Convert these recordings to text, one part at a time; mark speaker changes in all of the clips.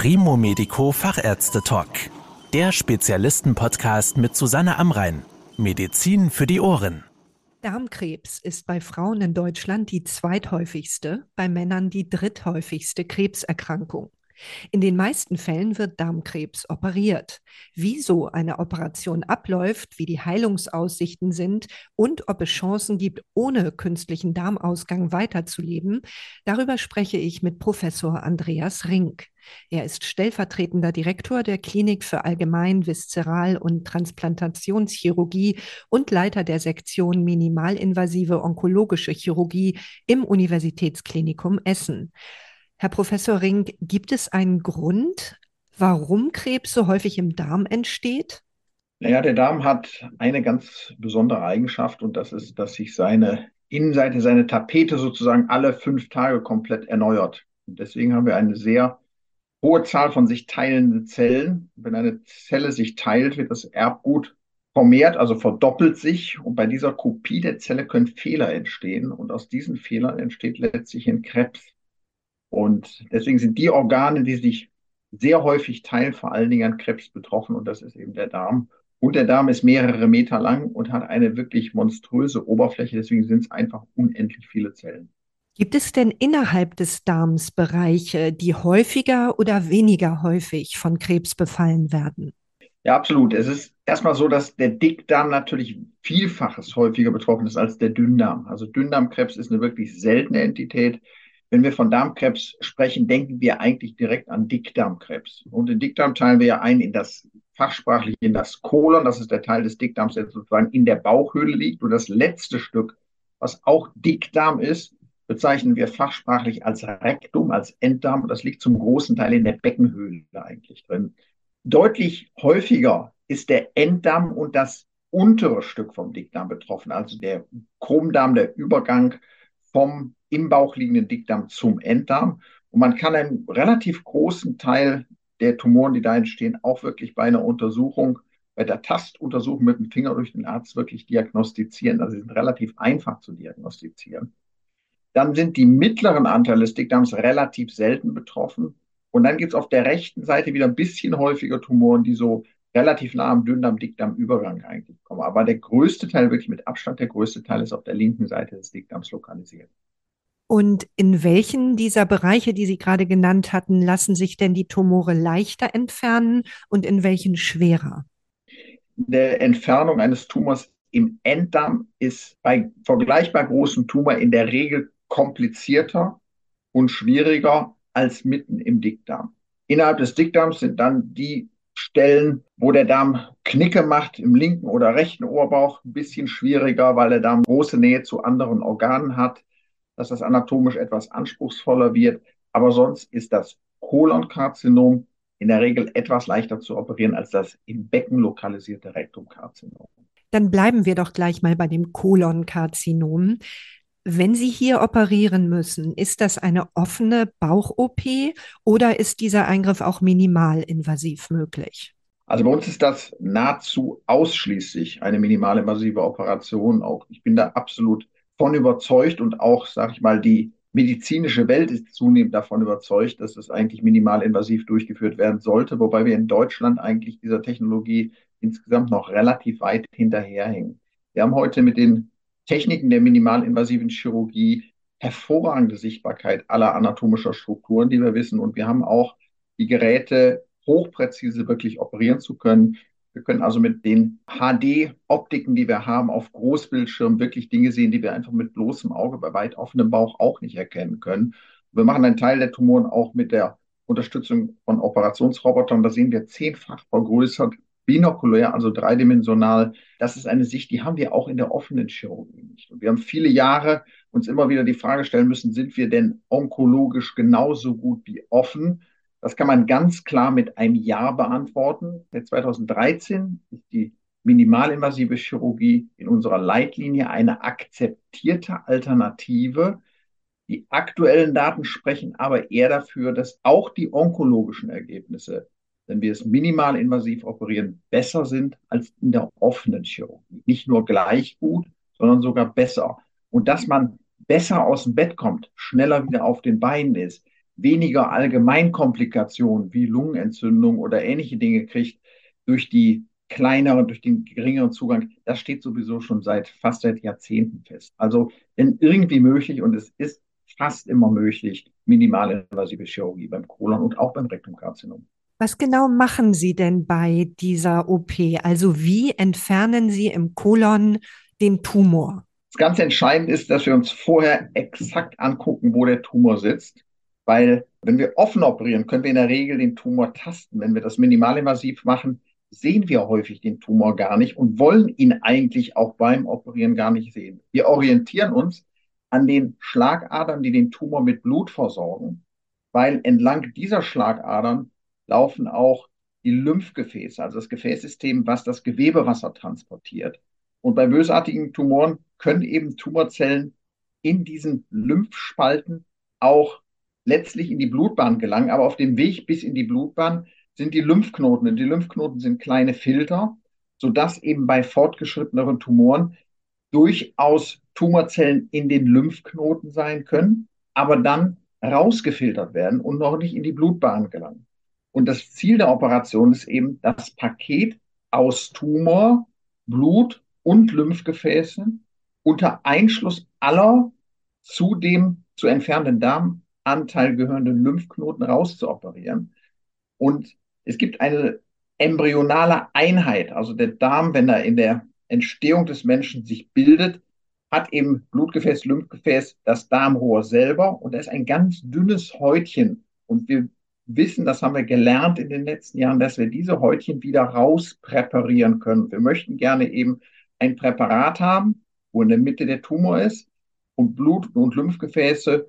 Speaker 1: Primo Medico Fachärzte Talk. Der Spezialisten-Podcast mit Susanne Amrein. Medizin für die Ohren.
Speaker 2: Darmkrebs ist bei Frauen in Deutschland die zweithäufigste, bei Männern die dritthäufigste Krebserkrankung. In den meisten Fällen wird Darmkrebs operiert. Wieso eine Operation abläuft, wie die Heilungsaussichten sind und ob es Chancen gibt, ohne künstlichen Darmausgang weiterzuleben, darüber spreche ich mit Professor Andreas Rink. Er ist stellvertretender Direktor der Klinik für Allgemein-, Viszeral- und Transplantationschirurgie und Leiter der Sektion Minimalinvasive Onkologische Chirurgie im Universitätsklinikum Essen. Herr Professor Ring, gibt es einen Grund, warum Krebs so häufig im Darm entsteht?
Speaker 3: Naja, der Darm hat eine ganz besondere Eigenschaft und das ist, dass sich seine Innenseite, seine Tapete sozusagen alle fünf Tage komplett erneuert. Und deswegen haben wir eine sehr hohe Zahl von sich teilenden Zellen. Wenn eine Zelle sich teilt, wird das Erbgut vermehrt, also verdoppelt sich. Und bei dieser Kopie der Zelle können Fehler entstehen. Und aus diesen Fehlern entsteht letztlich ein Krebs. Und deswegen sind die Organe, die sich sehr häufig teilen, vor allen Dingen an Krebs betroffen. Und das ist eben der Darm. Und der Darm ist mehrere Meter lang und hat eine wirklich monströse Oberfläche. Deswegen sind es einfach unendlich viele Zellen.
Speaker 2: Gibt es denn innerhalb des Darms Bereiche, die häufiger oder weniger häufig von Krebs befallen werden?
Speaker 3: Ja, absolut. Es ist erstmal so, dass der Dickdarm natürlich vielfaches häufiger betroffen ist als der Dünndarm. Also Dünndarmkrebs ist eine wirklich seltene Entität. Wenn wir von Darmkrebs sprechen, denken wir eigentlich direkt an Dickdarmkrebs. Und den Dickdarm teilen wir ja ein in das fachsprachlich in das Kolon. Das ist der Teil des Dickdarms, der sozusagen in der Bauchhöhle liegt. Und das letzte Stück, was auch Dickdarm ist, bezeichnen wir fachsprachlich als Rektum, als Enddarm. Das liegt zum großen Teil in der Beckenhöhle eigentlich drin. Deutlich häufiger ist der Enddarm und das untere Stück vom Dickdarm betroffen, also der Chromdarm, der Übergang vom im Bauch liegenden Dickdarm zum Enddarm. Und man kann einen relativ großen Teil der Tumoren, die da entstehen, auch wirklich bei einer Untersuchung, bei der Tastuntersuchung mit dem Finger durch den Arzt wirklich diagnostizieren. Also sie sind relativ einfach zu diagnostizieren. Dann sind die mittleren Anteile des Dickdarms relativ selten betroffen. Und dann gibt es auf der rechten Seite wieder ein bisschen häufiger Tumoren, die so relativ nah am Dünndarm-Dickdarm-Übergang eigentlich kommen. Aber der größte Teil, wirklich mit Abstand der größte Teil, ist auf der linken Seite des Dickdarms lokalisiert.
Speaker 2: Und in welchen dieser Bereiche, die Sie gerade genannt hatten, lassen sich denn die Tumore leichter entfernen und in welchen schwerer?
Speaker 3: Der Entfernung eines Tumors im Enddarm ist bei vergleichbar großen Tumor in der Regel komplizierter und schwieriger als mitten im Dickdarm. Innerhalb des Dickdarms sind dann die Stellen, wo der Darm Knicke macht, im linken oder rechten Ohrbauch, ein bisschen schwieriger, weil der Darm große Nähe zu anderen Organen hat dass das anatomisch etwas anspruchsvoller wird. Aber sonst ist das Kolonkarzinom in der Regel etwas leichter zu operieren als das im Becken lokalisierte Rektumkarzinom.
Speaker 2: Dann bleiben wir doch gleich mal bei dem Kolonkarzinom. Wenn Sie hier operieren müssen, ist das eine offene Bauch-OP oder ist dieser Eingriff auch minimalinvasiv möglich?
Speaker 3: Also bei uns ist das nahezu ausschließlich eine minimalinvasive Operation. Auch ich bin da absolut von überzeugt und auch, sage ich mal, die medizinische Welt ist zunehmend davon überzeugt, dass es eigentlich minimalinvasiv durchgeführt werden sollte, wobei wir in Deutschland eigentlich dieser Technologie insgesamt noch relativ weit hinterherhängen. Wir haben heute mit den Techniken der minimalinvasiven Chirurgie hervorragende Sichtbarkeit aller anatomischer Strukturen, die wir wissen. Und wir haben auch die Geräte, hochpräzise wirklich operieren zu können. Wir können also mit den HD-Optiken, die wir haben, auf Großbildschirmen wirklich Dinge sehen, die wir einfach mit bloßem Auge bei weit offenem Bauch auch nicht erkennen können. Wir machen einen Teil der Tumoren auch mit der Unterstützung von Operationsrobotern. Da sehen wir zehnfach vergrößert, binokulär, also dreidimensional. Das ist eine Sicht, die haben wir auch in der offenen Chirurgie nicht. Und wir haben viele Jahre uns immer wieder die Frage stellen müssen, sind wir denn onkologisch genauso gut wie offen? Das kann man ganz klar mit einem Ja beantworten. Seit 2013 ist die minimalinvasive Chirurgie in unserer Leitlinie eine akzeptierte Alternative. Die aktuellen Daten sprechen aber eher dafür, dass auch die onkologischen Ergebnisse, wenn wir es minimalinvasiv operieren, besser sind als in der offenen Chirurgie. Nicht nur gleich gut, sondern sogar besser. Und dass man besser aus dem Bett kommt, schneller wieder auf den Beinen ist, weniger Allgemeinkomplikationen wie Lungenentzündung oder ähnliche Dinge kriegt durch die kleineren, durch den geringeren Zugang, das steht sowieso schon seit fast seit Jahrzehnten fest. Also wenn irgendwie möglich, und es ist fast immer möglich, minimalinvasive Chirurgie beim Kolon und auch beim Rektumkarzinom.
Speaker 2: Was genau machen Sie denn bei dieser OP? Also wie entfernen Sie im Kolon den Tumor?
Speaker 3: Das ganz entscheidend ist, dass wir uns vorher exakt angucken, wo der Tumor sitzt. Weil wenn wir offen operieren, können wir in der Regel den Tumor tasten. Wenn wir das minimalinvasiv machen, sehen wir häufig den Tumor gar nicht und wollen ihn eigentlich auch beim Operieren gar nicht sehen. Wir orientieren uns an den Schlagadern, die den Tumor mit Blut versorgen, weil entlang dieser Schlagadern laufen auch die Lymphgefäße, also das Gefäßsystem, was das Gewebewasser transportiert. Und bei bösartigen Tumoren können eben Tumorzellen in diesen Lymphspalten auch letztlich in die Blutbahn gelangen, aber auf dem Weg bis in die Blutbahn sind die Lymphknoten. Und die Lymphknoten sind kleine Filter, sodass eben bei fortgeschritteneren Tumoren durchaus Tumorzellen in den Lymphknoten sein können, aber dann rausgefiltert werden und noch nicht in die Blutbahn gelangen. Und das Ziel der Operation ist eben, das Paket aus Tumor, Blut und Lymphgefäßen unter Einschluss aller zu dem zu entfernenden Darmanteil gehörenden Lymphknoten rauszuoperieren. Und es gibt eine embryonale Einheit, also der Darm, wenn er in der Entstehung des Menschen sich bildet, hat eben Blutgefäß, Lymphgefäß, das Darmrohr selber und da ist ein ganz dünnes Häutchen. Und wir wissen, das haben wir gelernt in den letzten Jahren, dass wir diese Häutchen wieder rauspräparieren können. Wir möchten gerne eben ein Präparat haben, wo in der Mitte der Tumor ist und Blut- und Lymphgefäße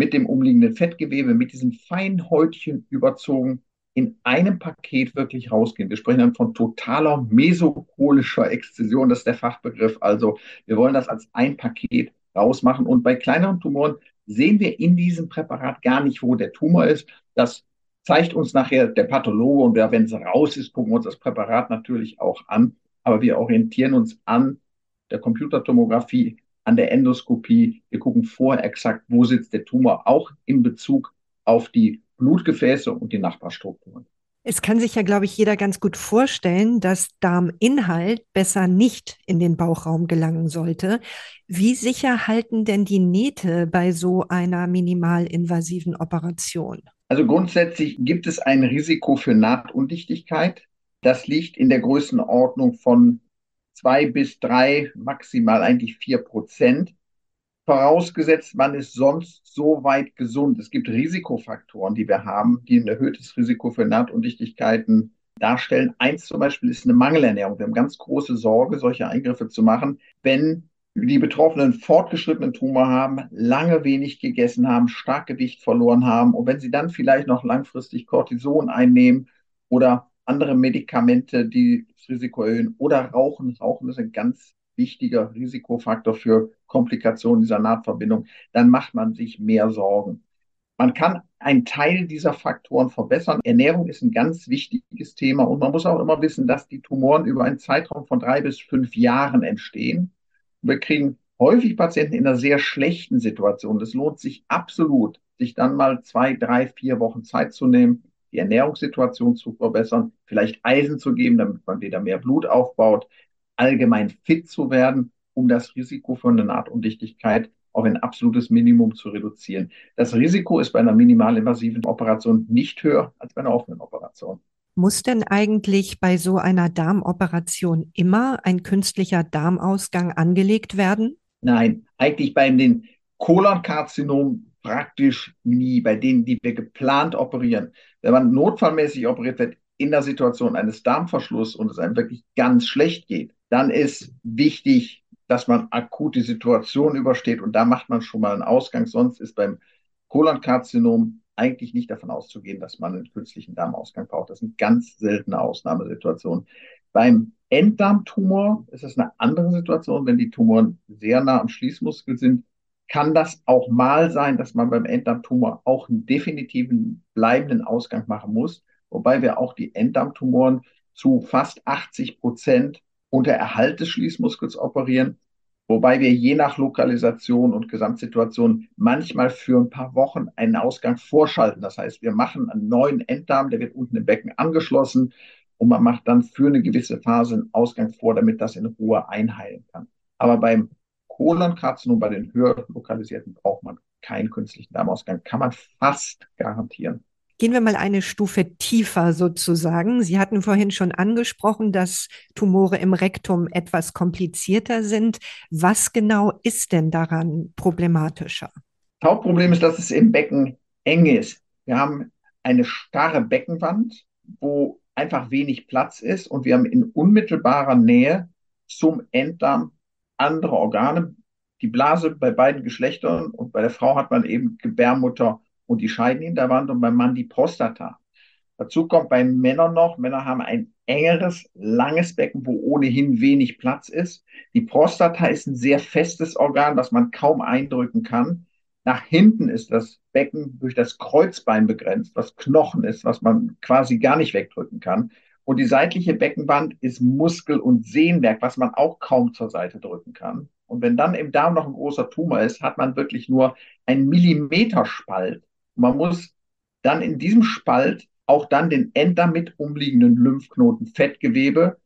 Speaker 3: mit dem umliegenden Fettgewebe, mit diesen feinen Häutchen überzogen in einem Paket wirklich rausgehen. Wir sprechen dann von totaler mesokolischer Exzision, das ist der Fachbegriff. Also wir wollen das als ein Paket rausmachen. Und bei kleineren Tumoren sehen wir in diesem Präparat gar nicht, wo der Tumor ist. Das zeigt uns nachher der Pathologe und wenn es raus ist, gucken wir uns das Präparat natürlich auch an. Aber wir orientieren uns an der Computertomographie, an der Endoskopie. Wir gucken vorher exakt, wo sitzt der Tumor, auch in Bezug auf die Blutgefäße und die Nachbarstrukturen.
Speaker 2: Es kann sich ja, glaube ich, jeder ganz gut vorstellen, dass Darminhalt besser nicht in den Bauchraum gelangen sollte. Wie sicher halten denn die Nähte bei so einer minimalinvasiven Operation?
Speaker 3: Also grundsätzlich gibt es ein Risiko für Nahtundichtigkeit. Das liegt in der Größenordnung von zwei bis drei, maximal eigentlich vier Prozent vorausgesetzt, man ist sonst so weit gesund. Es gibt Risikofaktoren, die wir haben, die ein erhöhtes Risiko für Nahtundichtigkeiten darstellen. Eins zum Beispiel ist eine Mangelernährung. Wir haben ganz große Sorge, solche Eingriffe zu machen, wenn die Betroffenen fortgeschrittenen Tumor haben, lange wenig gegessen haben, stark Gewicht verloren haben und wenn sie dann vielleicht noch langfristig Cortison einnehmen oder andere Medikamente, die das Risiko erhöhen oder Rauchen. Rauchen ist ein ganz wichtiger Risikofaktor für Komplikationen dieser Nahtverbindung, dann macht man sich mehr Sorgen. Man kann einen Teil dieser Faktoren verbessern. Ernährung ist ein ganz wichtiges Thema und man muss auch immer wissen, dass die Tumoren über einen Zeitraum von drei bis fünf Jahren entstehen. Wir kriegen häufig Patienten in einer sehr schlechten Situation. Es lohnt sich absolut, sich dann mal zwei, drei, vier Wochen Zeit zu nehmen, die Ernährungssituation zu verbessern, vielleicht Eisen zu geben, damit man wieder mehr Blut aufbaut, allgemein fit zu werden, um das Risiko für eine Nahtundichtigkeit auf ein absolutes Minimum zu reduzieren. Das Risiko ist bei einer minimalinvasiven Operation nicht höher als bei einer offenen Operation.
Speaker 2: Muss denn eigentlich bei so einer Darmoperation immer ein künstlicher Darmausgang angelegt werden?
Speaker 3: Nein, eigentlich bei den Kolonkarzinomen praktisch nie, bei denen, die wir geplant operieren. Wenn man notfallmäßig operiert wird in der Situation eines Darmverschlusses und es einem wirklich ganz schlecht geht, dann ist wichtig, dass man akute Situation übersteht und da macht man schon mal einen Ausgang. Sonst ist beim Kolonkarzinom eigentlich nicht davon auszugehen, dass man einen künstlichen Darmausgang braucht. Das sind ganz seltene Ausnahmesituationen. Beim Enddarmtumor ist es eine andere Situation. Wenn die Tumoren sehr nah am Schließmuskel sind, kann das auch mal sein, dass man beim Enddarmtumor auch einen definitiven bleibenden Ausgang machen muss. Wobei wir auch die Enddarmtumoren zu fast 80 Prozent unter Erhalt des Schließmuskels operieren. Wobei wir je nach Lokalisation und Gesamtsituation manchmal für ein paar Wochen einen Ausgang vorschalten. Das heißt, wir machen einen neuen Enddarm, der wird unten im Becken angeschlossen und man macht dann für eine gewisse Phase einen Ausgang vor, damit das in Ruhe einheilen kann. Aber beim Kolonkarzinom, bei den höher lokalisierten, braucht man keinen künstlichen Darmausgang. Kann man fast garantieren.
Speaker 2: Gehen wir mal eine Stufe tiefer sozusagen. Sie hatten vorhin schon angesprochen, dass Tumore im Rektum etwas komplizierter sind. Was genau ist denn daran problematischer?
Speaker 3: Das Hauptproblem ist, dass es im Becken eng ist. Wir haben eine starre Beckenwand, wo einfach wenig Platz ist und wir haben in unmittelbarer Nähe zum Enddarm andere Organe. Die Blase bei beiden Geschlechtern und bei der Frau hat man eben Gebärmutter und die Scheidenhinterwand und beim Mann die Prostata. Dazu kommt bei Männern noch, Männer haben ein engeres, langes Becken, wo ohnehin wenig Platz ist. Die Prostata ist ein sehr festes Organ, was man kaum eindrücken kann. Nach hinten ist das Becken durch das Kreuzbein begrenzt, was Knochen ist, was man quasi gar nicht wegdrücken kann. Und die seitliche Beckenwand ist Muskel- und Sehnwerk, was man auch kaum zur Seite drücken kann. Und wenn dann im Darm noch ein großer Tumor ist, hat man wirklich nur einen Millimeterspalt man muss dann in diesem Spalt auch dann den Enddarm mit umliegenden Lymphknoten, Fettgewebe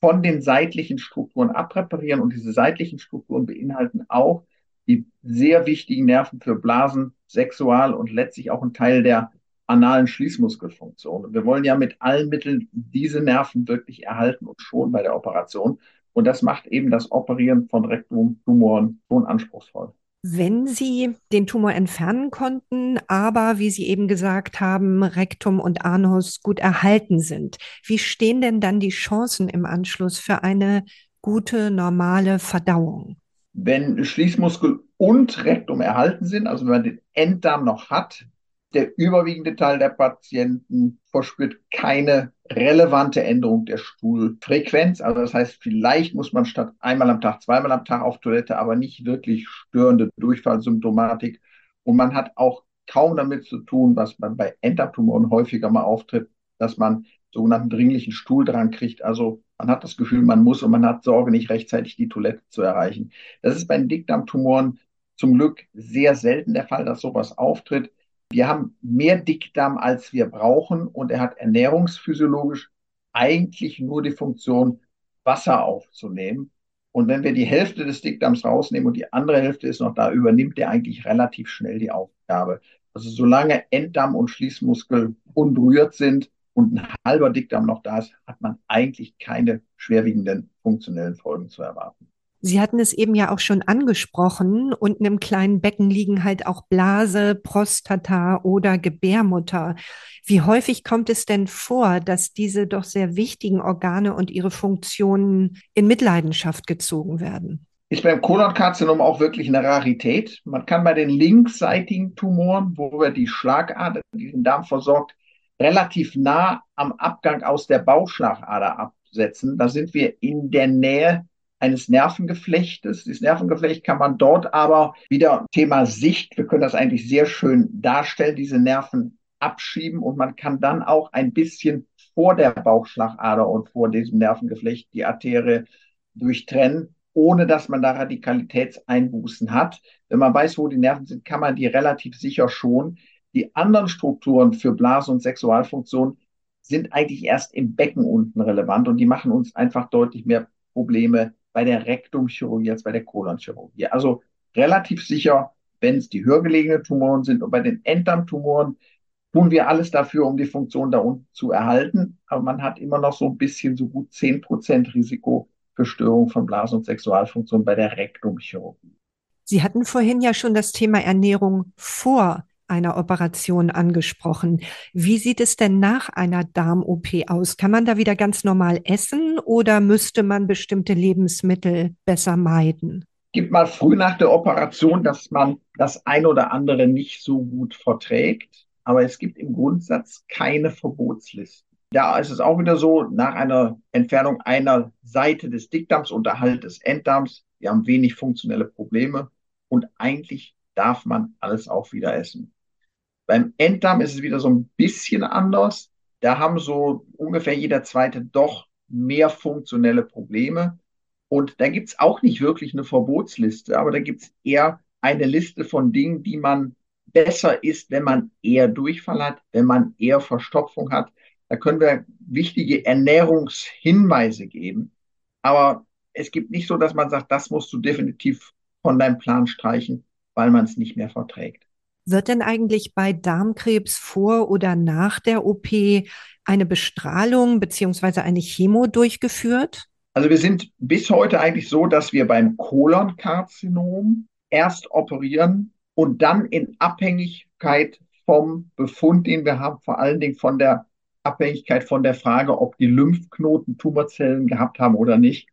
Speaker 3: von den seitlichen Strukturen abreparieren. Und diese seitlichen Strukturen beinhalten auch die sehr wichtigen Nerven für Blasen, Sexual und letztlich auch ein Teil der analen Schließmuskelfunktion. Und wir wollen ja mit allen Mitteln diese Nerven wirklich erhalten und schon bei der Operation. Und das macht eben das Operieren von Rektumtumoren schon anspruchsvoll
Speaker 2: wenn Sie den Tumor entfernen konnten, aber wie Sie eben gesagt haben, Rektum und Anus gut erhalten sind. Wie stehen denn dann die Chancen im Anschluss für eine gute, normale Verdauung?
Speaker 3: Wenn Schließmuskel und Rektum erhalten sind, also wenn man den Enddarm noch hat, der überwiegende Teil der Patienten verspürt keine relevante Änderung der Stuhlfrequenz. Also das heißt, vielleicht muss man statt einmal am Tag, zweimal am Tag auf Toilette, aber nicht wirklich störende Durchfallsymptomatik. Und man hat auch kaum damit zu tun, was man bei Enddarmtumoren häufiger mal auftritt, dass man sogenannten dringlichen Stuhldrang kriegt. Also man hat das Gefühl, man muss und man hat Sorge, nicht rechtzeitig die Toilette zu erreichen. Das ist bei Dickdarmtumoren zum Glück sehr selten der Fall, dass sowas auftritt. Wir haben mehr Dickdarm, als wir brauchen und er hat ernährungsphysiologisch eigentlich nur die Funktion, Wasser aufzunehmen. Und wenn wir die Hälfte des Dickdarms rausnehmen und die andere Hälfte ist noch da, übernimmt er eigentlich relativ schnell die Aufgabe. Also solange Enddarm und Schließmuskel unberührt sind und ein halber Dickdarm noch da ist, hat man eigentlich keine schwerwiegenden funktionellen Folgen zu erwarten.
Speaker 2: Sie hatten es eben ja auch schon angesprochen. Unten im kleinen Becken liegen halt auch Blase, Prostata oder Gebärmutter. Wie häufig kommt es denn vor, dass diese doch sehr wichtigen Organe und ihre Funktionen in Mitleidenschaft gezogen werden?
Speaker 3: Ist beim Kolonkarzinom auch wirklich eine Rarität. Man kann bei den linksseitigen Tumoren, wo wir die Schlagader, die den Darm versorgt, relativ nah am Abgang aus der Bauchschlagader absetzen. Da sind wir in der Nähe eines Nervengeflechtes. Dieses Nervengeflecht kann man dort aber wieder Thema Sicht, wir können das eigentlich sehr schön darstellen, diese Nerven abschieben und man kann dann auch ein bisschen vor der Bauchschlagader und vor diesem Nervengeflecht die Arterie durchtrennen, ohne dass man da Radikalitätseinbußen hat. Wenn man weiß, wo die Nerven sind, kann man die relativ sicher schon. Die anderen Strukturen für Blase- und Sexualfunktion sind eigentlich erst im Becken unten relevant und die machen uns einfach deutlich mehr Probleme bei der Rektumchirurgie als bei der Kolonchirurgie. Also relativ sicher, wenn es die höher gelegenen Tumoren sind und bei den Enddarmtumoren tun wir alles dafür, um die Funktion da unten zu erhalten. Aber man hat immer noch so ein bisschen so gut 10% Risiko für Störung von Blasen- und Sexualfunktion bei der Rektumchirurgie.
Speaker 2: Sie hatten vorhin ja schon das Thema Ernährung vor einer Operation angesprochen. Wie sieht es denn nach einer Darm-OP aus? Kann man da wieder ganz normal essen oder müsste man bestimmte Lebensmittel besser meiden?
Speaker 3: Gibt mal früh nach der Operation, dass man das ein oder andere nicht so gut verträgt. Aber es gibt im Grundsatz keine Verbotslisten. Da ist es auch wieder so, nach einer Entfernung einer Seite des Dickdarms, Unterhalt des Enddarms, wir haben wenig funktionelle Probleme und eigentlich darf man alles auch wieder essen. Beim Enddarm ist es wieder so ein bisschen anders. Da haben so ungefähr jeder zweite doch mehr funktionelle Probleme. Und da gibt es auch nicht wirklich eine Verbotsliste, aber da gibt es eher eine Liste von Dingen, die man besser ist, wenn man eher Durchfall hat, wenn man eher Verstopfung hat. Da können wir wichtige Ernährungshinweise geben. Aber es gibt nicht so, dass man sagt, das musst du definitiv von deinem Plan streichen, weil man es nicht mehr verträgt.
Speaker 2: Wird denn eigentlich bei Darmkrebs vor oder nach der OP eine Bestrahlung beziehungsweise eine Chemo durchgeführt?
Speaker 3: Also wir sind bis heute eigentlich so, dass wir beim Kolonkarzinom erst operieren und dann in Abhängigkeit vom Befund, den wir haben, vor allen Dingen von der Abhängigkeit von der Frage, ob die Lymphknoten Tumorzellen gehabt haben oder nicht,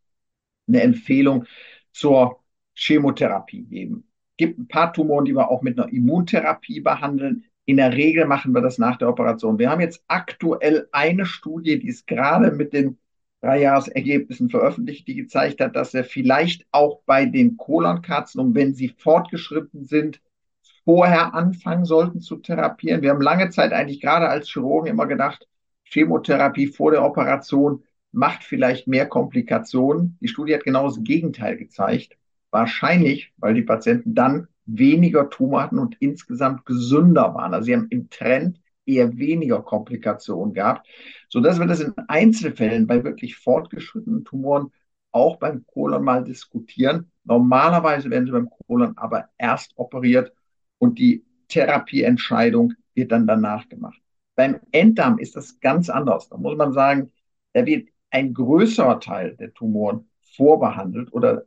Speaker 3: eine Empfehlung zur Chemotherapie geben gibt ein paar Tumoren, die wir auch mit einer Immuntherapie behandeln. In der Regel machen wir das nach der Operation. Wir haben jetzt aktuell eine Studie, die ist gerade mit den Dreijahresergebnissen veröffentlicht, die gezeigt hat, dass er vielleicht auch bei den Kolonkarzinomen, wenn sie fortgeschritten sind, vorher anfangen sollten zu therapieren. Wir haben lange Zeit eigentlich gerade als Chirurgen immer gedacht, Chemotherapie vor der Operation macht vielleicht mehr Komplikationen. Die Studie hat genau das Gegenteil gezeigt. Wahrscheinlich, weil die Patienten dann weniger Tumor hatten und insgesamt gesünder waren. Also sie haben im Trend eher weniger Komplikationen gehabt, sodass wir das in Einzelfällen bei wirklich fortgeschrittenen Tumoren auch beim Kolon mal diskutieren. Normalerweise werden sie beim Kolon aber erst operiert und die Therapieentscheidung wird dann danach gemacht. Beim Enddarm ist das ganz anders. Da muss man sagen, da wird ein größerer Teil der Tumoren vorbehandelt oder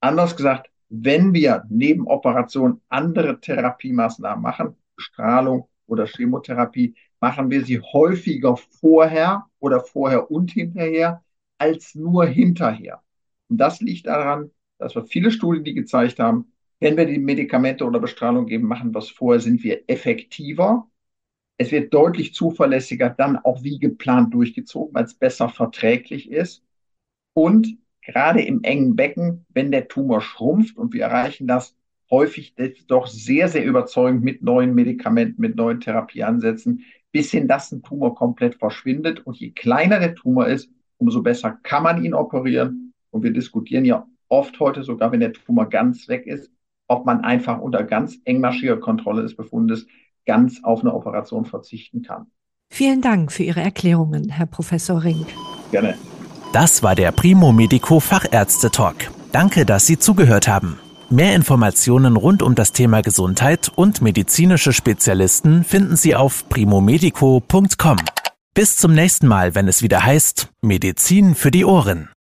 Speaker 3: Anders gesagt, wenn wir neben Operation andere Therapiemaßnahmen machen, Strahlung oder Chemotherapie, machen wir sie häufiger vorher oder vorher und hinterher als nur hinterher. Und das liegt daran, dass wir viele Studien, die gezeigt haben, wenn wir die Medikamente oder Bestrahlung geben, machen wir es vorher, sind wir effektiver. Es wird deutlich zuverlässiger dann auch wie geplant durchgezogen, weil es besser verträglich ist. Und gerade im engen Becken, wenn der Tumor schrumpft und wir erreichen das häufig doch sehr, sehr überzeugend mit neuen Medikamenten, mit neuen Therapieansätzen, bis hin, dass ein Tumor komplett verschwindet. Und je kleiner der Tumor ist, umso besser kann man ihn operieren. Und wir diskutieren ja oft heute sogar, wenn der Tumor ganz weg ist, ob man einfach unter ganz engmaschiger Kontrolle des Befundes ganz auf eine Operation verzichten kann.
Speaker 2: Vielen Dank für Ihre Erklärungen, Herr Professor Rink.
Speaker 3: Gerne.
Speaker 1: Das war der Primo Medico Fachärzte Talk. Danke, dass Sie zugehört haben. Mehr Informationen rund um das Thema Gesundheit und medizinische Spezialisten finden Sie auf primomedico.com. Bis zum nächsten Mal, wenn es wieder heißt Medizin für die Ohren.